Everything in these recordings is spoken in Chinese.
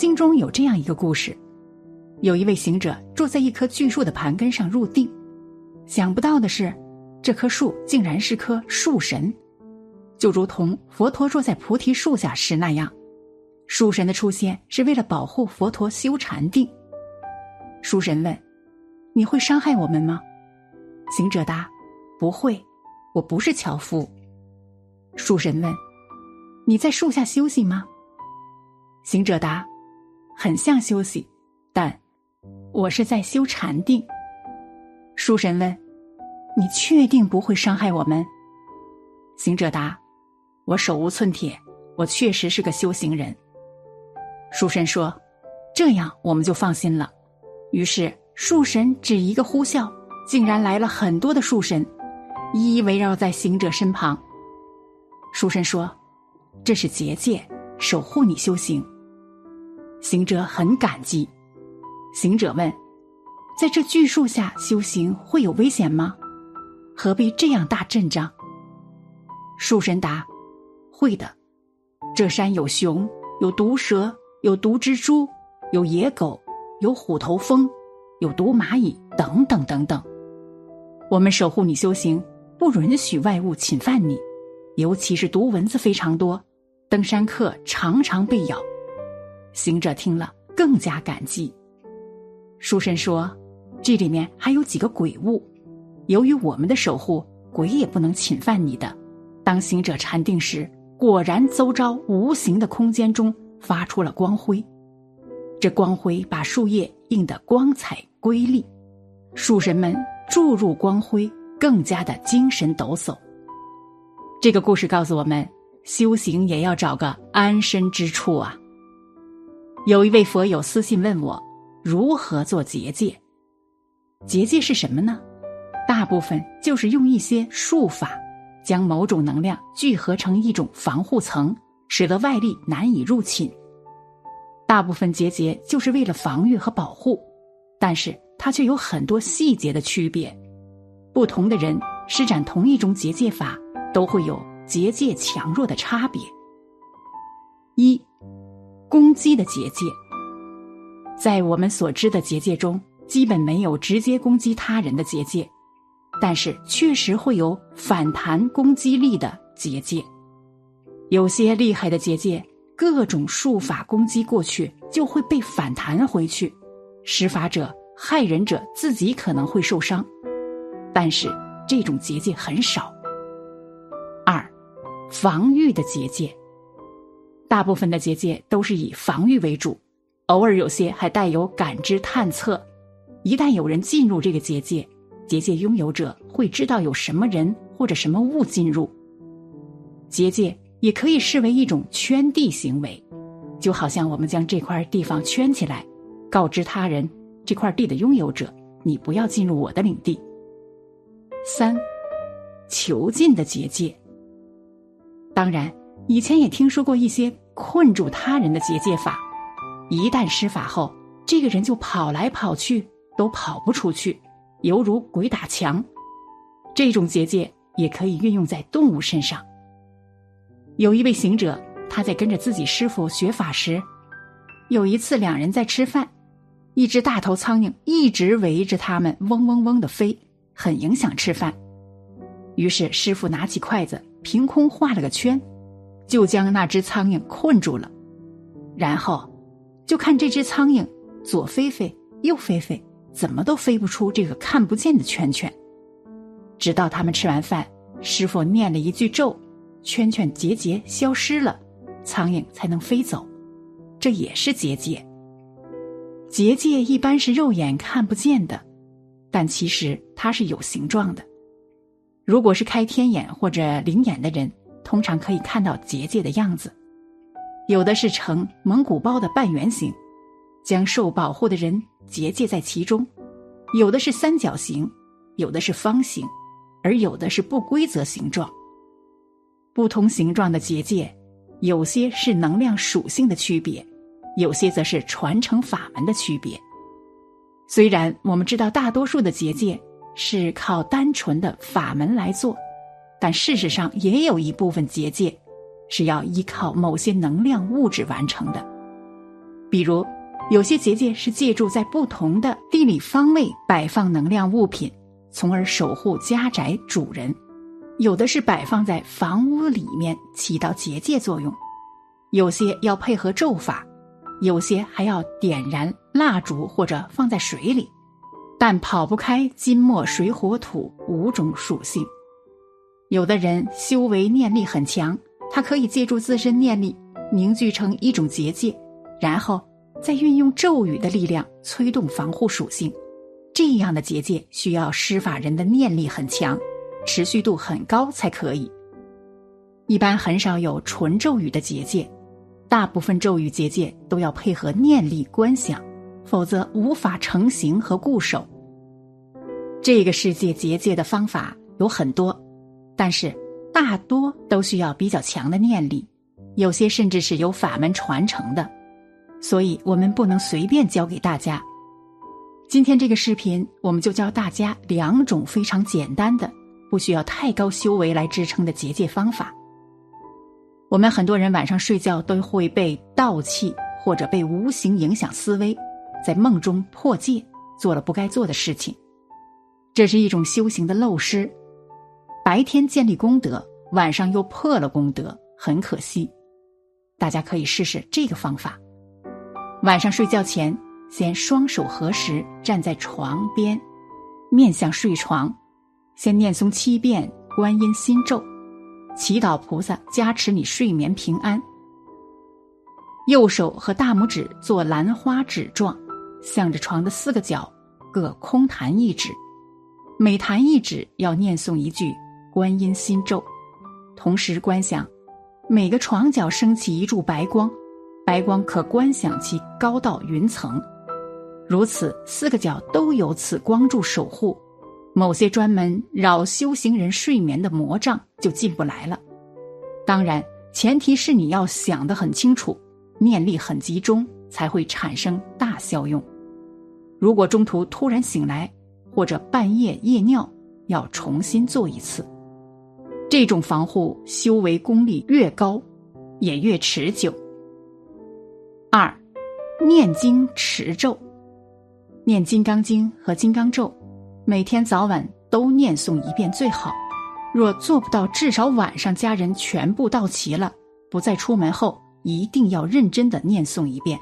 经中有这样一个故事：有一位行者坐在一棵巨树的盘根上入定，想不到的是，这棵树竟然是棵树神，就如同佛陀坐在菩提树下时那样。树神的出现是为了保护佛陀修禅定。树神问：“你会伤害我们吗？”行者答：“不会，我不是樵夫。”树神问：“你在树下休息吗？”行者答：“很像休息，但我是在修禅定。”树神问：“你确定不会伤害我们？”行者答：“我手无寸铁，我确实是个修行人。”树神说：“这样我们就放心了。”于是树神只一个呼啸，竟然来了很多的树神，一一围绕在行者身旁。书生说：“这是结界，守护你修行。”行者很感激。行者问：“在这巨树下修行会有危险吗？何必这样大阵仗？”树神答：“会的。这山有熊，有毒蛇，有毒蜘蛛，有野狗，有虎头蜂，有毒蚂蚁，等等等等。我们守护你修行，不允许外物侵犯你。”尤其是毒蚊子非常多，登山客常常被咬。行者听了更加感激。书生说：“这里面还有几个鬼物，由于我们的守护，鬼也不能侵犯你的。”当行者禅定时，果然周遭无形的空间中发出了光辉，这光辉把树叶映得光彩瑰丽，树神们注入光辉，更加的精神抖擞。这个故事告诉我们，修行也要找个安身之处啊。有一位佛友私信问我，如何做结界？结界是什么呢？大部分就是用一些术法，将某种能量聚合成一种防护层，使得外力难以入侵。大部分结界就是为了防御和保护，但是它却有很多细节的区别。不同的人施展同一种结界法。都会有结界强弱的差别。一，攻击的结界，在我们所知的结界中，基本没有直接攻击他人的结界，但是确实会有反弹攻击力的结界。有些厉害的结界，各种术法攻击过去，就会被反弹回去，施法者、害人者自己可能会受伤，但是这种结界很少。二防御的结界，大部分的结界都是以防御为主，偶尔有些还带有感知探测。一旦有人进入这个结界，结界拥有者会知道有什么人或者什么物进入。结界也可以视为一种圈地行为，就好像我们将这块地方圈起来，告知他人这块地的拥有者，你不要进入我的领地。三，囚禁的结界。当然，以前也听说过一些困住他人的结界法，一旦施法后，这个人就跑来跑去，都跑不出去，犹如鬼打墙。这种结界也可以运用在动物身上。有一位行者，他在跟着自己师傅学法时，有一次两人在吃饭，一只大头苍蝇一直围着他们嗡嗡嗡的飞，很影响吃饭。于是师傅拿起筷子。凭空画了个圈，就将那只苍蝇困住了。然后，就看这只苍蝇左飞飞，右飞飞，怎么都飞不出这个看不见的圈圈。直到他们吃完饭，师傅念了一句咒，圈圈结节消失了，苍蝇才能飞走。这也是结界。结界一般是肉眼看不见的，但其实它是有形状的。如果是开天眼或者灵眼的人，通常可以看到结界的样子，有的是呈蒙古包的半圆形，将受保护的人结界在其中；有的是三角形，有的是方形，而有的是不规则形状。不同形状的结界，有些是能量属性的区别，有些则是传承法门的区别。虽然我们知道大多数的结界。是靠单纯的法门来做，但事实上也有一部分结界是要依靠某些能量物质完成的。比如，有些结界是借助在不同的地理方位摆放能量物品，从而守护家宅主人；有的是摆放在房屋里面，起到结界作用；有些要配合咒法，有些还要点燃蜡烛或者放在水里。但跑不开金木水火土五种属性。有的人修为念力很强，他可以借助自身念力凝聚成一种结界，然后再运用咒语的力量催动防护属性。这样的结界需要施法人的念力很强，持续度很高才可以。一般很少有纯咒语的结界，大部分咒语结界都要配合念力观想。否则无法成型和固守。这个世界结界的方法有很多，但是大多都需要比较强的念力，有些甚至是由法门传承的，所以我们不能随便教给大家。今天这个视频，我们就教大家两种非常简单的、不需要太高修为来支撑的结界方法。我们很多人晚上睡觉都会被盗气或者被无形影响思维。在梦中破戒，做了不该做的事情，这是一种修行的漏失。白天建立功德，晚上又破了功德，很可惜。大家可以试试这个方法：晚上睡觉前，先双手合十，站在床边，面向睡床，先念诵七遍观音心咒，祈祷菩萨加持你睡眠平安。右手和大拇指做兰花指状。向着床的四个角各空弹一指，每弹一指要念诵一句观音心咒，同时观想每个床角升起一柱白光，白光可观想其高到云层。如此四个角都有此光柱守护，某些专门扰修行人睡眠的魔障就进不来了。当然，前提是你要想得很清楚，念力很集中，才会产生大效用。如果中途突然醒来，或者半夜夜尿，要重新做一次。这种防护修为功力越高，也越持久。二，念经持咒，念《金刚经》和金刚咒，每天早晚都念诵一遍最好。若做不到，至少晚上家人全部到齐了，不再出门后，一定要认真的念诵一遍，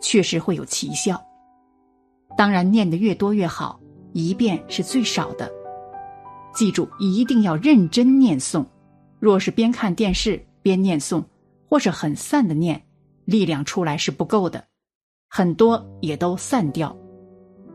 确实会有奇效。当然，念得越多越好，一遍是最少的。记住，一定要认真念诵。若是边看电视边念诵，或是很散的念，力量出来是不够的，很多也都散掉。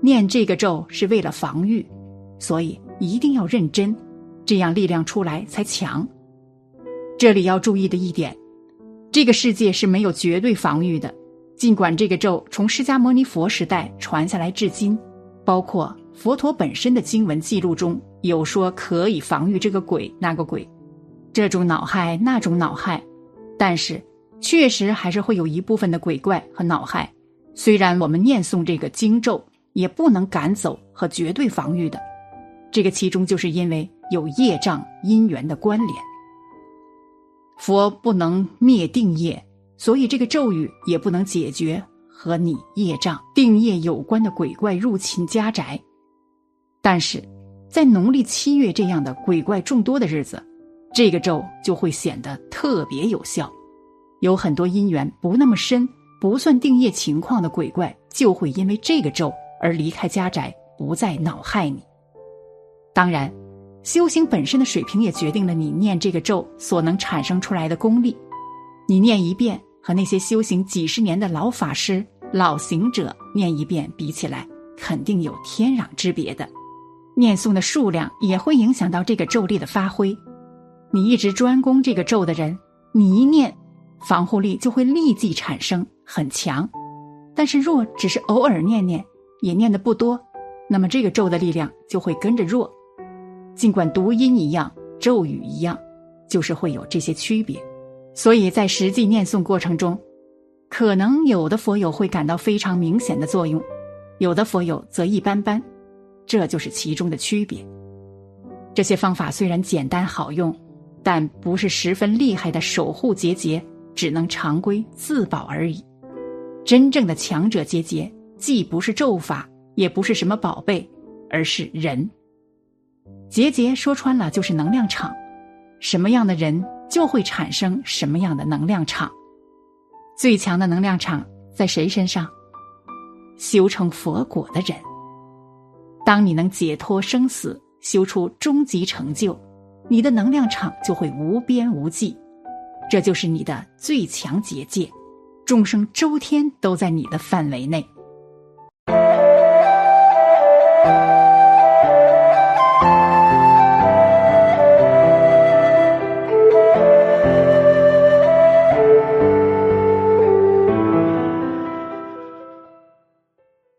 念这个咒是为了防御，所以一定要认真，这样力量出来才强。这里要注意的一点，这个世界是没有绝对防御的。尽管这个咒从释迦牟尼佛时代传下来至今，包括佛陀本身的经文记录中有说可以防御这个鬼那个鬼，这种恼害那种恼害，但是确实还是会有一部分的鬼怪和恼害。虽然我们念诵这个经咒也不能赶走和绝对防御的，这个其中就是因为有业障因缘的关联，佛不能灭定业。所以，这个咒语也不能解决和你业障定业有关的鬼怪入侵家宅。但是，在农历七月这样的鬼怪众多的日子，这个咒就会显得特别有效。有很多因缘不那么深、不算定业情况的鬼怪，就会因为这个咒而离开家宅，不再恼害你。当然，修行本身的水平也决定了你念这个咒所能产生出来的功力。你念一遍。和那些修行几十年的老法师、老行者念一遍比起来，肯定有天壤之别的。念诵的数量也会影响到这个咒力的发挥。你一直专攻这个咒的人，你一念，防护力就会立即产生很强。但是若只是偶尔念念，也念的不多，那么这个咒的力量就会跟着弱。尽管读音一样，咒语一样，就是会有这些区别。所以在实际念诵过程中，可能有的佛友会感到非常明显的作用，有的佛友则一般般，这就是其中的区别。这些方法虽然简单好用，但不是十分厉害的守护结节，只能常规自保而已。真正的强者结节，既不是咒法，也不是什么宝贝，而是人。结节说穿了就是能量场，什么样的人就会产生什么样的能量场。最强的能量场在谁身上？修成佛果的人。当你能解脱生死，修出终极成就，你的能量场就会无边无际，这就是你的最强结界，众生周天都在你的范围内。